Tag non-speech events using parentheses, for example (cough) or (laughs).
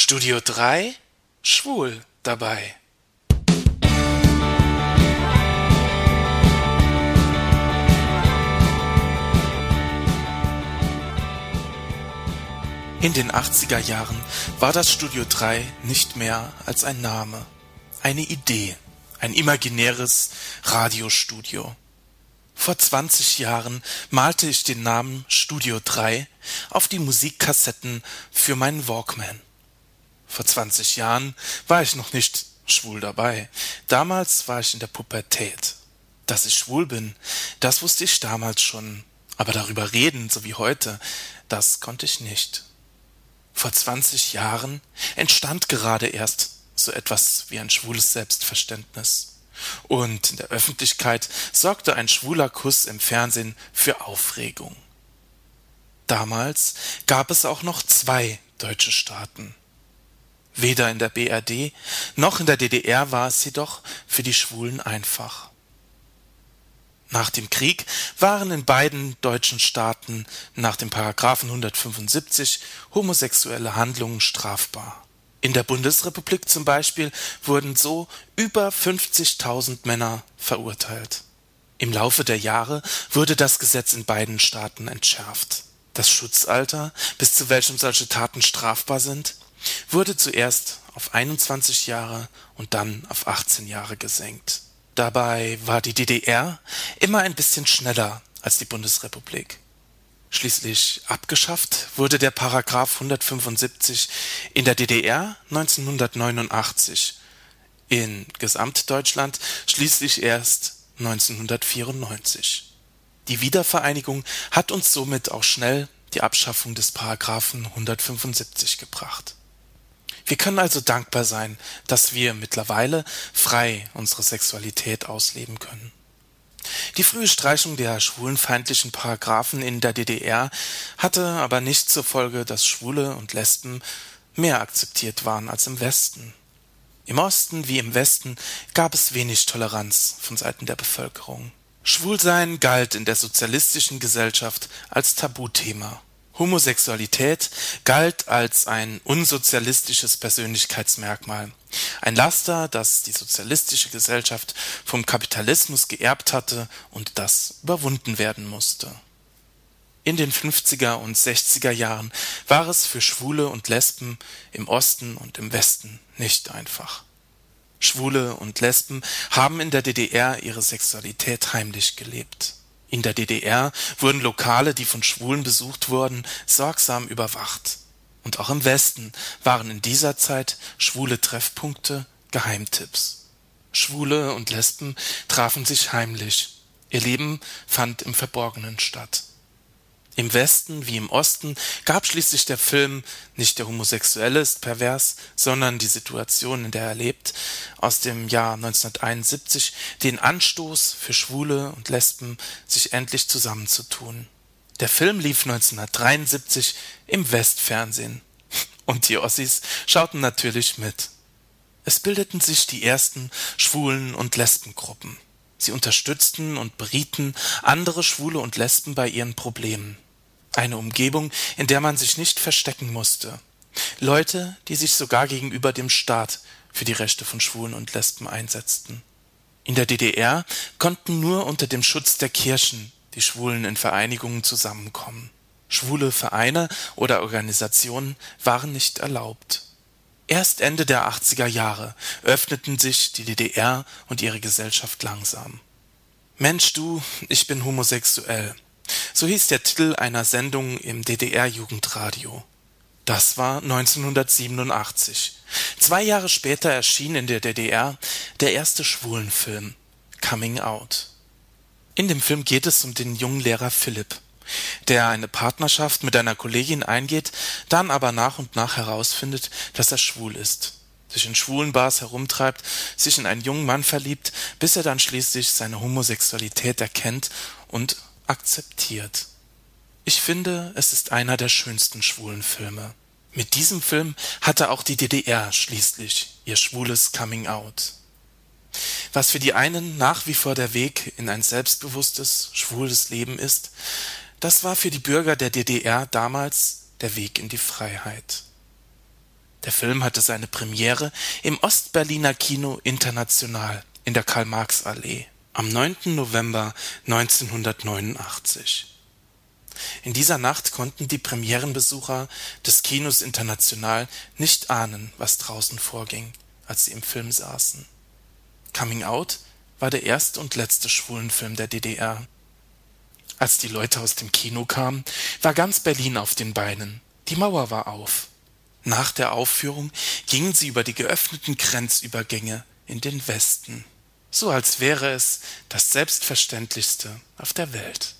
Studio 3 Schwul dabei. In den 80er Jahren war das Studio 3 nicht mehr als ein Name, eine Idee, ein imaginäres Radiostudio. Vor 20 Jahren malte ich den Namen Studio 3 auf die Musikkassetten für meinen Walkman. Vor 20 Jahren war ich noch nicht schwul dabei. Damals war ich in der Pubertät. Dass ich schwul bin, das wusste ich damals schon. Aber darüber reden, so wie heute, das konnte ich nicht. Vor 20 Jahren entstand gerade erst so etwas wie ein schwules Selbstverständnis. Und in der Öffentlichkeit sorgte ein schwuler Kuss im Fernsehen für Aufregung. Damals gab es auch noch zwei deutsche Staaten. Weder in der BRD noch in der DDR war es jedoch für die Schwulen einfach. Nach dem Krieg waren in beiden deutschen Staaten nach dem Paragraphen 175 homosexuelle Handlungen strafbar. In der Bundesrepublik zum Beispiel wurden so über 50.000 Männer verurteilt. Im Laufe der Jahre wurde das Gesetz in beiden Staaten entschärft. Das Schutzalter, bis zu welchem solche Taten strafbar sind, wurde zuerst auf 21 Jahre und dann auf 18 Jahre gesenkt. Dabei war die DDR immer ein bisschen schneller als die Bundesrepublik. Schließlich abgeschafft wurde der Paragraph 175 in der DDR 1989, in Gesamtdeutschland schließlich erst 1994. Die Wiedervereinigung hat uns somit auch schnell die Abschaffung des Paragraphen 175 gebracht. Wir können also dankbar sein, dass wir mittlerweile frei unsere Sexualität ausleben können. Die frühe Streichung der schwulenfeindlichen Paragraphen in der DDR hatte aber nicht zur Folge, dass Schwule und Lesben mehr akzeptiert waren als im Westen. Im Osten wie im Westen gab es wenig Toleranz von Seiten der Bevölkerung. Schwulsein galt in der sozialistischen Gesellschaft als Tabuthema. Homosexualität galt als ein unsozialistisches Persönlichkeitsmerkmal, ein Laster, das die sozialistische Gesellschaft vom Kapitalismus geerbt hatte und das überwunden werden musste. In den 50er und 60er Jahren war es für Schwule und Lesben im Osten und im Westen nicht einfach. Schwule und Lesben haben in der DDR ihre Sexualität heimlich gelebt in der DDR wurden Lokale, die von Schwulen besucht wurden, sorgsam überwacht. Und auch im Westen waren in dieser Zeit schwule Treffpunkte Geheimtipps. Schwule und Lesben trafen sich heimlich. Ihr Leben fand im Verborgenen statt. Im Westen wie im Osten gab schließlich der Film nicht der Homosexuelle ist pervers, sondern die Situation, in der er lebt, aus dem Jahr 1971 den Anstoß für Schwule und Lesben, sich endlich zusammenzutun. Der Film lief 1973 im Westfernsehen. (laughs) Und die Ossis schauten natürlich mit. Es bildeten sich die ersten Schwulen- und Lesbengruppen. Sie unterstützten und berieten andere Schwule und Lesben bei ihren Problemen. Eine Umgebung, in der man sich nicht verstecken musste. Leute, die sich sogar gegenüber dem Staat für die Rechte von Schwulen und Lesben einsetzten. In der DDR konnten nur unter dem Schutz der Kirchen die Schwulen in Vereinigungen zusammenkommen. Schwule Vereine oder Organisationen waren nicht erlaubt. Erst Ende der 80er Jahre öffneten sich die DDR und ihre Gesellschaft langsam. Mensch du, ich bin homosexuell. So hieß der Titel einer Sendung im DDR-Jugendradio. Das war 1987. Zwei Jahre später erschien in der DDR der erste Schwulenfilm Coming Out. In dem Film geht es um den jungen Lehrer Philipp, der eine Partnerschaft mit einer Kollegin eingeht, dann aber nach und nach herausfindet, dass er schwul ist, sich in schwulen Bars herumtreibt, sich in einen jungen Mann verliebt, bis er dann schließlich seine Homosexualität erkennt und akzeptiert. Ich finde, es ist einer der schönsten schwulen Filme. Mit diesem Film hatte auch die DDR schließlich ihr schwules Coming Out. Was für die einen nach wie vor der Weg in ein selbstbewusstes, schwules Leben ist, das war für die Bürger der DDR damals der Weg in die Freiheit. Der Film hatte seine Premiere im Ostberliner Kino International in der Karl-Marx-Allee am 9. November 1989. In dieser Nacht konnten die Premierenbesucher des Kinos International nicht ahnen, was draußen vorging, als sie im Film saßen. Coming Out war der erste und letzte Schwulenfilm der DDR. Als die Leute aus dem Kino kamen, war ganz Berlin auf den Beinen. Die Mauer war auf. Nach der Aufführung gingen sie über die geöffneten Grenzübergänge in den Westen, so als wäre es das Selbstverständlichste auf der Welt.